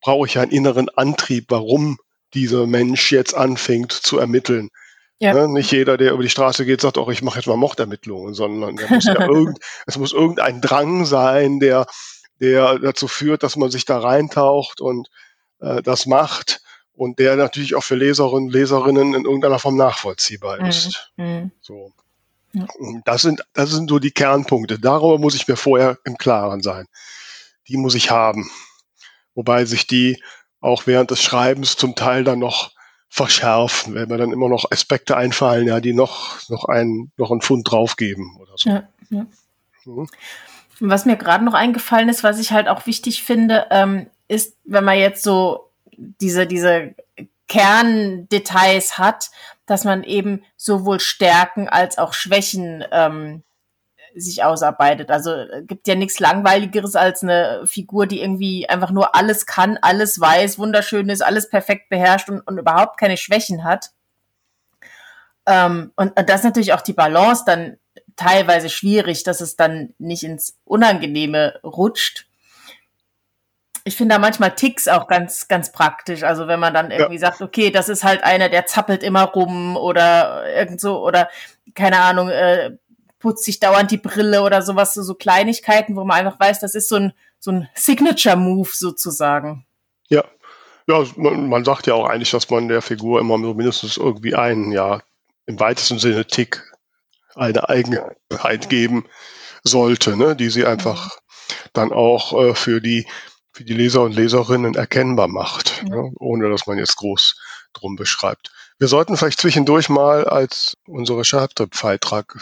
brauche ich ja einen inneren Antrieb, warum dieser Mensch jetzt anfängt zu ermitteln. Ja. Ne? Nicht jeder, der über die Straße geht, sagt auch, ich mache jetzt mal Mordermittlungen, sondern muss ja irgend, es muss irgendein Drang sein, der, der dazu führt, dass man sich da reintaucht und äh, das macht und der natürlich auch für Leserinnen und Leserinnen in irgendeiner Form nachvollziehbar mhm. ist. Mhm. So. Das sind, das sind so die Kernpunkte. Darüber muss ich mir vorher im Klaren sein. Die muss ich haben. Wobei sich die auch während des Schreibens zum Teil dann noch verschärfen, wenn mir dann immer noch Aspekte einfallen, ja, die noch, noch einen, noch einen Pfund draufgeben oder so. Ja, ja. Mhm. Was mir gerade noch eingefallen ist, was ich halt auch wichtig finde, ähm, ist, wenn man jetzt so diese, diese Kerndetails hat, dass man eben sowohl Stärken als auch Schwächen ähm, sich ausarbeitet. Also äh, gibt ja nichts Langweiligeres als eine Figur, die irgendwie einfach nur alles kann, alles weiß, wunderschön ist, alles perfekt beherrscht und, und überhaupt keine Schwächen hat. Ähm, und das ist natürlich auch die Balance dann teilweise schwierig, dass es dann nicht ins Unangenehme rutscht. Ich finde da manchmal Ticks auch ganz, ganz praktisch. Also wenn man dann irgendwie ja. sagt, okay, das ist halt einer, der zappelt immer rum oder irgend so oder keine Ahnung, äh, putzt sich dauernd die Brille oder sowas, so, so Kleinigkeiten, wo man einfach weiß, das ist so ein, so ein Signature-Move sozusagen. Ja, Ja, man, man, sagt ja auch eigentlich, dass man der Figur immer mindestens irgendwie einen, ja, im weitesten Sinne Tick, eine Eigenheit geben sollte, ne, die sie einfach mhm. dann auch äh, für die für die Leser und Leserinnen erkennbar macht, ja. ne, ohne dass man jetzt groß drum beschreibt. Wir sollten vielleicht zwischendurch mal als unsere Schreibtipp-Freitag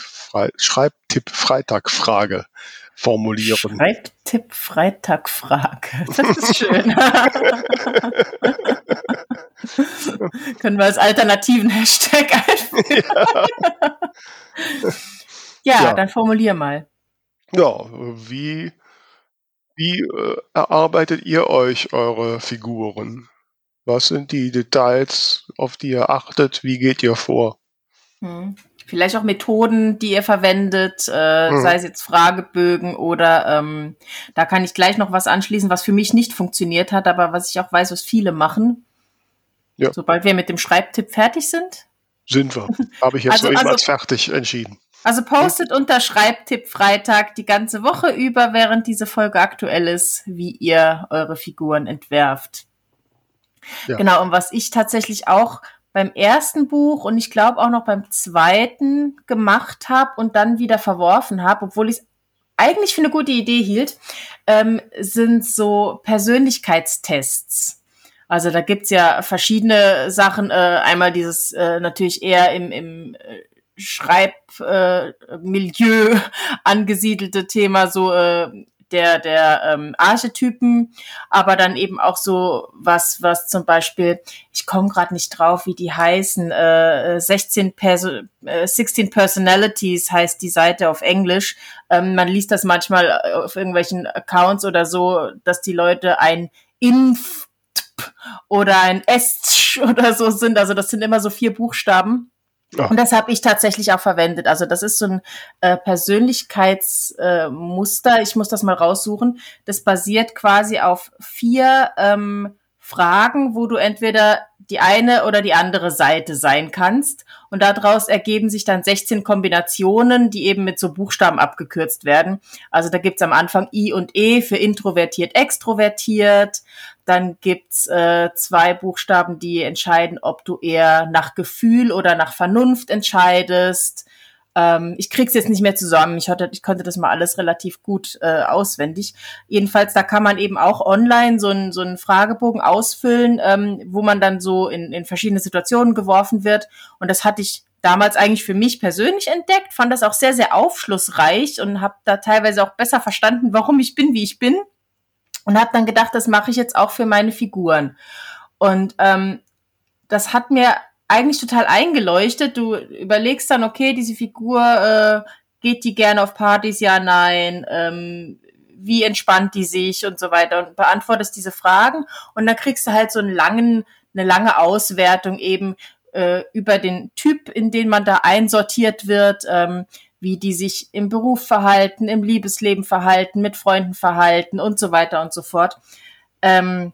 Schreibtipp Freitag-Frage formulieren. Schreibtipp Freitag-Frage. Das ist schön. Können wir als alternativen Hashtag einfügen. Ja. ja, ja, dann formulier mal. Ja, wie, wie äh, erarbeitet ihr euch eure Figuren? Was sind die Details, auf die ihr achtet? Wie geht ihr vor? Hm. Vielleicht auch Methoden, die ihr verwendet, äh, hm. sei es jetzt Fragebögen oder ähm, da kann ich gleich noch was anschließen, was für mich nicht funktioniert hat, aber was ich auch weiß, was viele machen. Ja. Sobald wir mit dem Schreibtipp fertig sind. Sind wir. Habe ich jetzt also, soeben also, fertig entschieden. Also postet unter Schreibtipp Freitag die ganze Woche über, während diese Folge aktuell ist, wie ihr eure Figuren entwerft. Ja. Genau, und was ich tatsächlich auch beim ersten Buch und ich glaube auch noch beim zweiten gemacht habe und dann wieder verworfen habe, obwohl ich es eigentlich für eine gute Idee hielt, ähm, sind so Persönlichkeitstests. Also da gibt's ja verschiedene Sachen. Äh, einmal dieses äh, natürlich eher im, im äh, Schreibmilieu äh, angesiedelte Thema, so äh, der, der ähm, Archetypen, aber dann eben auch so was, was zum Beispiel, ich komme gerade nicht drauf, wie die heißen, äh, 16 Perso äh, 16 Personalities heißt die Seite auf Englisch. Ähm, man liest das manchmal auf irgendwelchen Accounts oder so, dass die Leute ein Inf oder ein S oder so sind. Also das sind immer so vier Buchstaben. Und das habe ich tatsächlich auch verwendet. Also das ist so ein äh, Persönlichkeitsmuster. Äh, ich muss das mal raussuchen. Das basiert quasi auf vier ähm, Fragen, wo du entweder die eine oder die andere Seite sein kannst. Und daraus ergeben sich dann 16 Kombinationen, die eben mit so Buchstaben abgekürzt werden. Also da gibt's am Anfang I und E für introvertiert, extrovertiert. Dann gibt's äh, zwei Buchstaben, die entscheiden, ob du eher nach Gefühl oder nach Vernunft entscheidest. Ähm, ich krieg's jetzt nicht mehr zusammen. Ich, hatte, ich konnte das mal alles relativ gut äh, auswendig. Jedenfalls, da kann man eben auch online so einen so einen Fragebogen ausfüllen, ähm, wo man dann so in, in verschiedene Situationen geworfen wird. Und das hatte ich damals eigentlich für mich persönlich entdeckt, fand das auch sehr, sehr aufschlussreich und habe da teilweise auch besser verstanden, warum ich bin, wie ich bin und habe dann gedacht, das mache ich jetzt auch für meine Figuren. Und ähm, das hat mir eigentlich total eingeleuchtet. Du überlegst dann, okay, diese Figur, äh, geht die gerne auf Partys? Ja, nein. Ähm, wie entspannt die sich und so weiter und beantwortest diese Fragen und dann kriegst du halt so einen langen, eine lange Auswertung eben äh, über den Typ, in den man da einsortiert wird, ähm, wie die sich im Beruf verhalten, im Liebesleben verhalten, mit Freunden verhalten und so weiter und so fort. Ähm,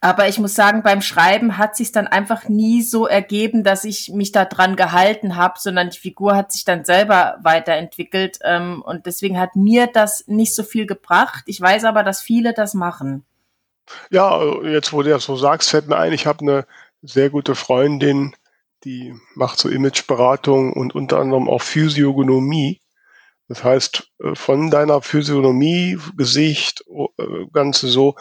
aber ich muss sagen, beim Schreiben hat sich dann einfach nie so ergeben, dass ich mich da dran gehalten habe, sondern die Figur hat sich dann selber weiterentwickelt. Ähm, und deswegen hat mir das nicht so viel gebracht. Ich weiß aber, dass viele das machen. Ja, jetzt wo du das so sagst, fällt mir ein, ich habe eine sehr gute Freundin, die macht so Imageberatung und unter anderem auch Physiognomie. Das heißt, äh, von deiner Physiognomie, Gesicht, äh, Ganze so,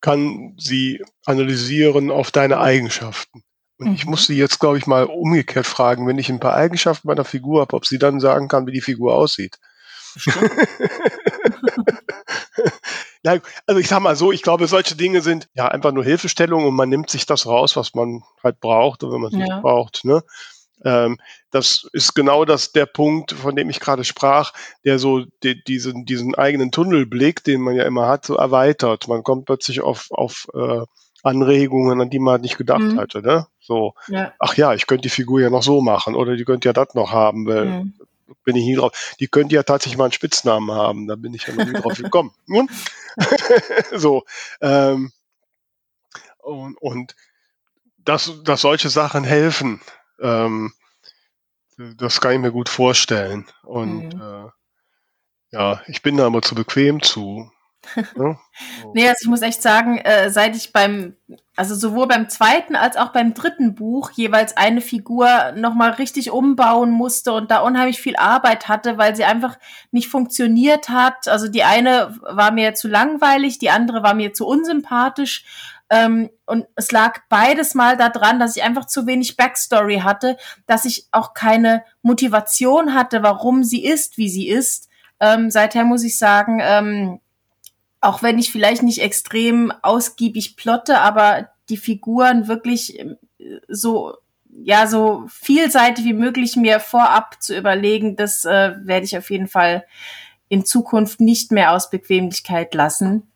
kann sie analysieren auf deine Eigenschaften. Und mhm. ich muss sie jetzt, glaube ich, mal umgekehrt fragen, wenn ich ein paar Eigenschaften meiner Figur habe, ob sie dann sagen kann, wie die Figur aussieht. ja, also ich sag mal so, ich glaube, solche Dinge sind ja einfach nur Hilfestellung und man nimmt sich das raus, was man halt braucht und wenn man es ja. nicht braucht. Ne? Ähm, das ist genau das der Punkt, von dem ich gerade sprach, der so die, diesen, diesen eigenen Tunnelblick, den man ja immer hat, so erweitert. Man kommt plötzlich auf, auf äh, Anregungen, an die man nicht gedacht mhm. hatte. Ne? So, ja. ach ja, ich könnte die Figur ja noch so machen oder die könnte ja das noch haben, weil mhm bin ich nie drauf. Die könnte ja tatsächlich mal einen Spitznamen haben, da bin ich ja noch nie drauf gekommen. So. Ähm, und, und dass, dass solche Sachen helfen, ähm, das kann ich mir gut vorstellen. Und mhm. äh, ja, ich bin da aber zu bequem zu. Ja? nee, also ich muss echt sagen, äh, seit ich beim, also sowohl beim zweiten als auch beim dritten Buch jeweils eine Figur nochmal richtig umbauen musste und da unheimlich viel Arbeit hatte, weil sie einfach nicht funktioniert hat. Also die eine war mir zu langweilig, die andere war mir zu unsympathisch. Ähm, und es lag beides mal daran, dass ich einfach zu wenig Backstory hatte, dass ich auch keine Motivation hatte, warum sie ist, wie sie ist. Ähm, seither muss ich sagen, ähm, auch wenn ich vielleicht nicht extrem ausgiebig plotte, aber die Figuren wirklich äh, so ja so vielseitig wie möglich mir vorab zu überlegen, das äh, werde ich auf jeden Fall in Zukunft nicht mehr aus Bequemlichkeit lassen.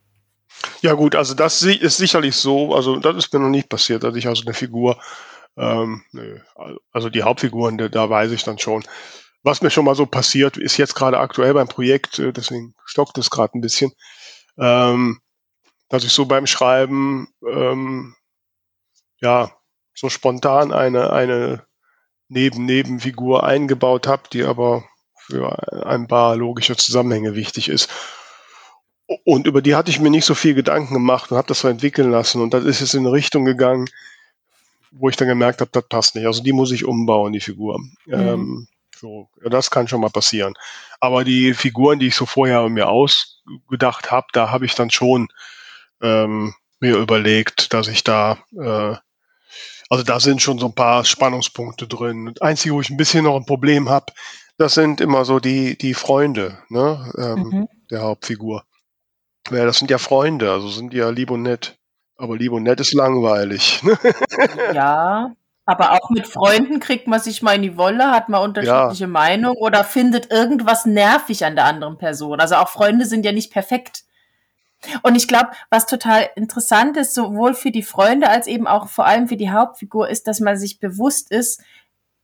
Ja gut, also das ist sicherlich so, also das ist mir noch nicht passiert, dass ich also eine Figur, ähm, also die Hauptfiguren, da, weiß ich dann schon. Was mir schon mal so passiert, ist jetzt gerade aktuell beim Projekt, äh, deswegen stockt es gerade ein bisschen, ähm, dass ich so beim Schreiben ähm, ja so spontan eine eine Neben Nebenfigur eingebaut habe, die aber für ein paar logische Zusammenhänge wichtig ist. Und über die hatte ich mir nicht so viel Gedanken gemacht und habe das so entwickeln lassen. Und das ist jetzt in eine Richtung gegangen, wo ich dann gemerkt habe, das passt nicht. Also die muss ich umbauen, die Figur. Mhm. Ähm, so, das kann schon mal passieren. Aber die Figuren, die ich so vorher mir ausgedacht habe, da habe ich dann schon ähm, mir überlegt, dass ich da, äh, also da sind schon so ein paar Spannungspunkte drin. Das Einzige, wo ich ein bisschen noch ein Problem habe, das sind immer so die, die Freunde ne, ähm, mhm. der Hauptfigur. Ja, das sind ja Freunde, also sind die ja lieb und nett. Aber lieb und nett ist langweilig. ja, aber auch mit Freunden kriegt man sich mal in die Wolle, hat man unterschiedliche ja. Meinungen oder findet irgendwas nervig an der anderen Person. Also auch Freunde sind ja nicht perfekt. Und ich glaube, was total interessant ist, sowohl für die Freunde als eben auch vor allem für die Hauptfigur, ist, dass man sich bewusst ist,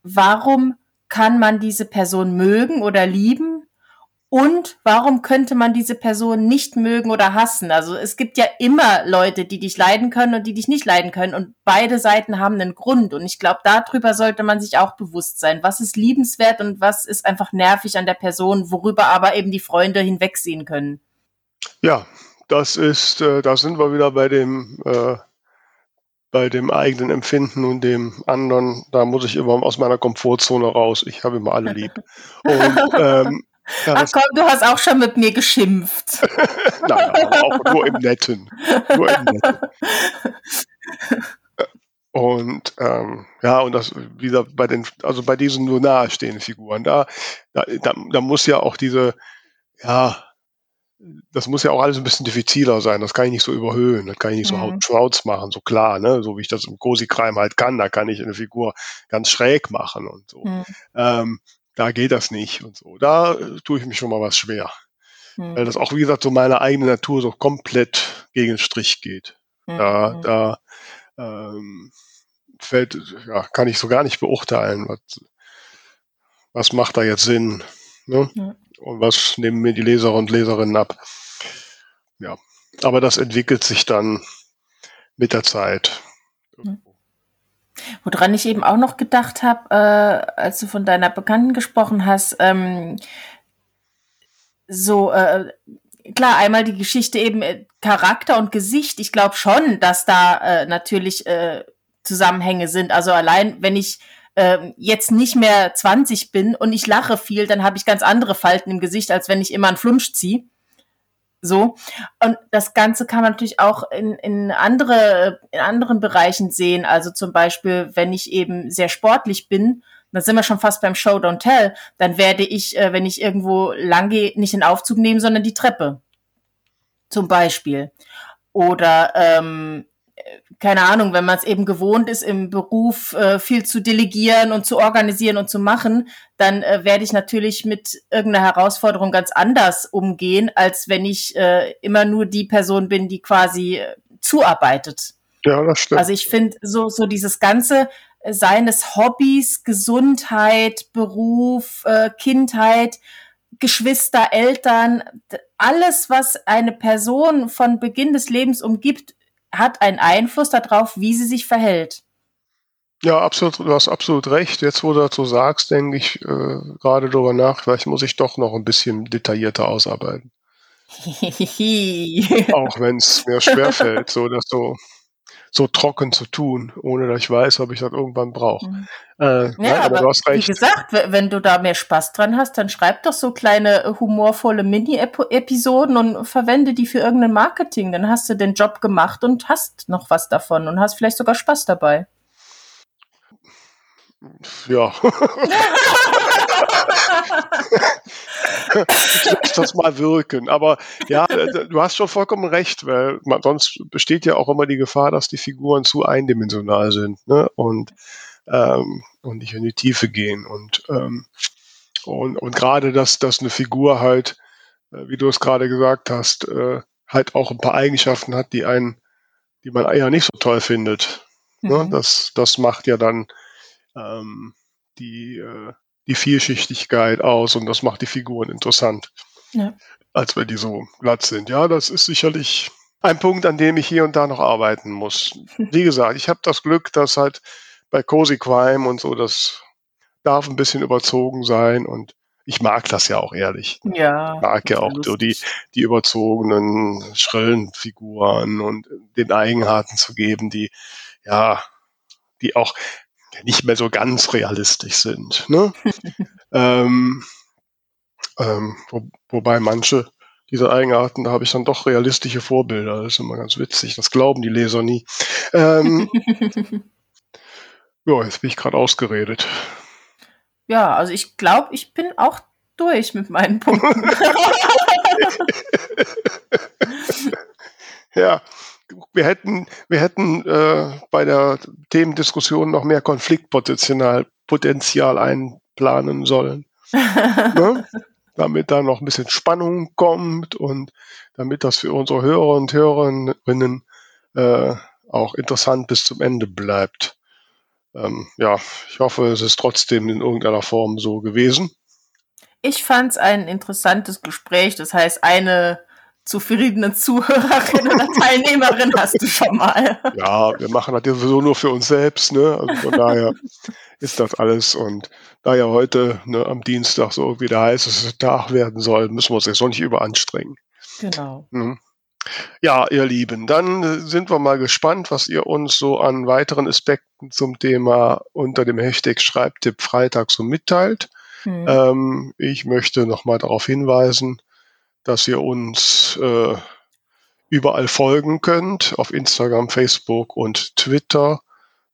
warum kann man diese Person mögen oder lieben und warum könnte man diese Person nicht mögen oder hassen? Also es gibt ja immer Leute, die dich leiden können und die dich nicht leiden können. Und beide Seiten haben einen Grund. Und ich glaube, darüber sollte man sich auch bewusst sein. Was ist liebenswert und was ist einfach nervig an der Person, worüber aber eben die Freunde hinwegsehen können. Ja, das ist, äh, da sind wir wieder bei dem, äh, bei dem eigenen Empfinden und dem anderen. Da muss ich immer aus meiner Komfortzone raus. Ich habe immer alle lieb. Und ähm, ja, Ach komm, du hast auch schon mit mir geschimpft. Nein, aber auch nur im Netten. Nur im Netten. Und ähm, ja, und das wieder bei den, also bei diesen nur nahestehenden Figuren, da, da, da, muss ja auch diese, ja, das muss ja auch alles ein bisschen diffiziler sein. Das kann ich nicht so überhöhen. Das kann ich nicht mhm. so Shrouds machen, so klar, ne? So wie ich das im Cozy Crime halt kann. Da kann ich eine Figur ganz schräg machen und so. Mhm. Ähm, da geht das nicht und so. Da äh, tue ich mich schon mal was schwer. Hm. Weil das auch, wie gesagt, so meine eigene Natur so komplett gegen den Strich geht. Hm. Da, hm. da ähm, fällt, ja, kann ich so gar nicht beurteilen, was, was macht da jetzt Sinn. Ne? Hm. Und was nehmen mir die Leser und Leserinnen ab. Ja, aber das entwickelt sich dann mit der Zeit. Hm. Woran ich eben auch noch gedacht habe, äh, als du von deiner Bekannten gesprochen hast, ähm, so äh, klar, einmal die Geschichte eben äh, Charakter und Gesicht. Ich glaube schon, dass da äh, natürlich äh, Zusammenhänge sind. Also allein, wenn ich äh, jetzt nicht mehr 20 bin und ich lache viel, dann habe ich ganz andere Falten im Gesicht, als wenn ich immer einen Flumsch ziehe. So. Und das Ganze kann man natürlich auch in, in andere, in anderen Bereichen sehen. Also zum Beispiel, wenn ich eben sehr sportlich bin, dann sind wir schon fast beim Show Don't Tell, dann werde ich, äh, wenn ich irgendwo lang gehe, nicht den Aufzug nehmen, sondern die Treppe. Zum Beispiel. Oder ähm, keine Ahnung, wenn man es eben gewohnt ist, im Beruf äh, viel zu delegieren und zu organisieren und zu machen, dann äh, werde ich natürlich mit irgendeiner Herausforderung ganz anders umgehen, als wenn ich äh, immer nur die Person bin, die quasi äh, zuarbeitet. Ja, das stimmt. Also ich finde so, so dieses ganze äh, seines Hobbys, Gesundheit, Beruf, äh, Kindheit, Geschwister, Eltern, alles, was eine Person von Beginn des Lebens umgibt, hat einen Einfluss darauf, wie sie sich verhält. Ja, absolut, du hast absolut recht. Jetzt, wo du dazu sagst, denke ich äh, gerade darüber nach, vielleicht muss ich doch noch ein bisschen detaillierter ausarbeiten. Auch wenn es mir schwerfällt, so das so, so trocken zu tun, ohne dass ich weiß, ob ich das irgendwann brauche. Mhm. Äh, ja, nein, aber, aber, du hast recht. Wie gesagt, wenn du da mehr Spaß dran hast, dann schreib doch so kleine äh, humorvolle Mini-Episoden und verwende die für irgendein Marketing. Dann hast du den Job gemacht und hast noch was davon und hast vielleicht sogar Spaß dabei. Ja. ich das mal wirken. Aber ja, du hast schon vollkommen recht, weil man, sonst besteht ja auch immer die Gefahr, dass die Figuren zu eindimensional sind ne? und, ähm, und nicht in die Tiefe gehen. Und, ähm, und, und gerade, dass, dass eine Figur halt, äh, wie du es gerade gesagt hast, äh, halt auch ein paar Eigenschaften hat, die einen, die man ja nicht so toll findet. Ne? Mhm. Ne? Das, das macht ja dann ähm, die, äh, die Vielschichtigkeit aus und das macht die Figuren interessant. Ja. Als wenn die so glatt sind. Ja, das ist sicherlich ein Punkt, an dem ich hier und da noch arbeiten muss. Wie gesagt, ich habe das Glück, dass halt bei Cozy Crime und so, das darf ein bisschen überzogen sein und ich mag das ja auch ehrlich. Ja. Ich mag ja auch so die, die überzogenen, schrillen Figuren und den Eigenarten zu geben, die, ja, die auch nicht mehr so ganz realistisch sind. Ne? ähm, ähm, wo, wobei manche dieser Eigenarten, da habe ich dann doch realistische Vorbilder. Das ist immer ganz witzig. Das glauben die Leser nie. Ähm, ja, jetzt bin ich gerade ausgeredet. Ja, also ich glaube, ich bin auch durch mit meinen Punkten. ja, wir hätten, wir hätten äh, bei der Themendiskussion noch mehr Konfliktpotenzial Potenzial einplanen sollen. ne? Damit da noch ein bisschen Spannung kommt und damit das für unsere Hörer und Hörerinnen äh, auch interessant bis zum Ende bleibt. Ähm, ja, ich hoffe, es ist trotzdem in irgendeiner Form so gewesen. Ich fand es ein interessantes Gespräch. Das heißt, eine zufriedene Zuhörerin oder Teilnehmerin hast du schon mal. Ja, wir machen das ja sowieso nur für uns selbst, ne? Also von daher ist das alles. Und da ja heute ne, am Dienstag so irgendwie der heißeste Tag werden soll, müssen wir uns jetzt auch nicht überanstrengen. Genau. Mhm. Ja, ihr Lieben, dann sind wir mal gespannt, was ihr uns so an weiteren Aspekten zum Thema unter dem Hashtag Schreibtipp Freitag so mitteilt. Hm. Ähm, ich möchte nochmal darauf hinweisen, dass ihr uns äh, überall folgen könnt, auf Instagram, Facebook und Twitter,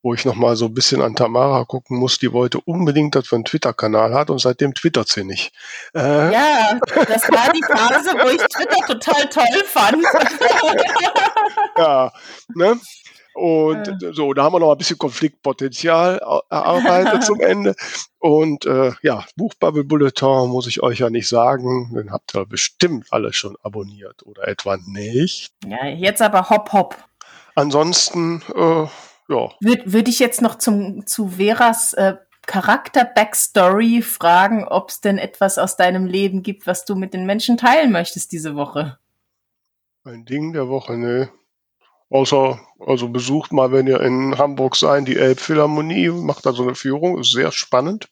wo ich nochmal so ein bisschen an Tamara gucken muss. Die wollte unbedingt, dass wir einen Twitter-Kanal hat und seitdem twittert sie nicht. Äh, ja, das war die Phase, wo ich Twitter total toll fand. ja, ne? Und ja. so, da haben wir noch ein bisschen Konfliktpotenzial erarbeitet zum Ende. Und äh, ja, Buchbubble Bulletin muss ich euch ja nicht sagen. Den habt ihr bestimmt alle schon abonniert oder etwa nicht. Ja, jetzt aber hopp hopp. Ansonsten, äh, ja. Würde würd ich jetzt noch zum, zu Veras äh, Charakter-Backstory fragen, ob es denn etwas aus deinem Leben gibt, was du mit den Menschen teilen möchtest diese Woche? Ein Ding der Woche, ne. Außer, also besucht mal, wenn ihr in Hamburg seid, die Elbphilharmonie, macht da so eine Führung, ist sehr spannend.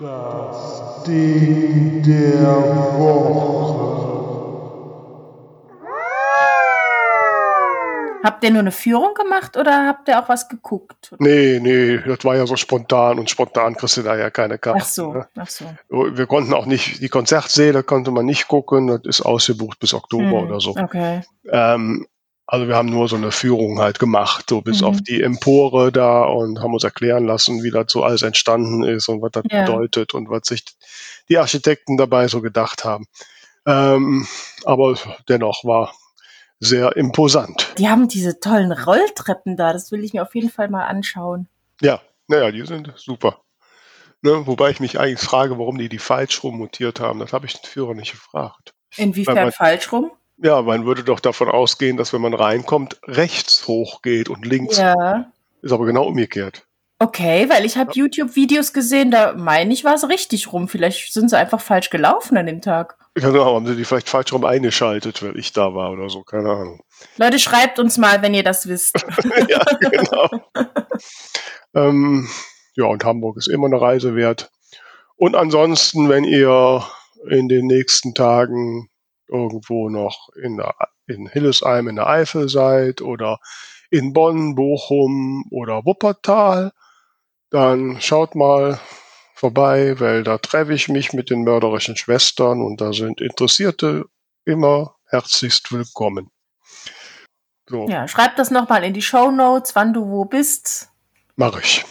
Das Ding der Woche. Habt ihr nur eine Führung gemacht oder habt ihr auch was geguckt? Nee, nee, das war ja so spontan und spontan kriegst du da ja keine Karte. Ach so, ne? ach so. Wir konnten auch nicht, die Konzertsäle konnte man nicht gucken, das ist ausgebucht bis Oktober hm, oder so. Okay. Ähm, also wir haben nur so eine Führung halt gemacht, so bis mhm. auf die Empore da und haben uns erklären lassen, wie das so alles entstanden ist und was das ja. bedeutet und was sich die Architekten dabei so gedacht haben. Ähm, aber dennoch war sehr imposant. Die haben diese tollen Rolltreppen da, das will ich mir auf jeden Fall mal anschauen. Ja, naja, die sind super. Ne, wobei ich mich eigentlich frage, warum die die falsch rum montiert haben. Das habe ich den Führer nicht gefragt. Inwiefern man, falsch rum? Ja, man würde doch davon ausgehen, dass wenn man reinkommt, rechts hochgeht und links. Ja. Ist aber genau umgekehrt. Okay, weil ich habe ja. YouTube-Videos gesehen, da meine ich, war es richtig rum. Vielleicht sind sie einfach falsch gelaufen an dem Tag. Genau, haben sie die vielleicht falsch rum eingeschaltet, weil ich da war oder so, keine Ahnung. Leute, schreibt uns mal, wenn ihr das wisst. ja, genau. ähm, ja, und Hamburg ist immer eine Reise wert. Und ansonsten, wenn ihr in den nächsten Tagen irgendwo noch in, der, in Hillesheim in der Eifel seid oder in Bonn, Bochum oder Wuppertal, dann schaut mal vorbei, weil da treffe ich mich mit den mörderischen Schwestern und da sind Interessierte immer herzlichst willkommen. So. Ja, schreib das nochmal in die Show Notes, wann du wo bist. Mach ich.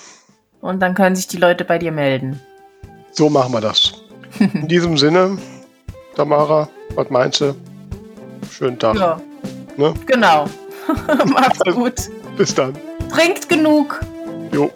Und dann können sich die Leute bei dir melden. So machen wir das. In diesem Sinne, Tamara, was meinst du? Schönen Tag. Ja. Ne? Genau. Macht's gut. Bis dann. Trinkt genug. Jo.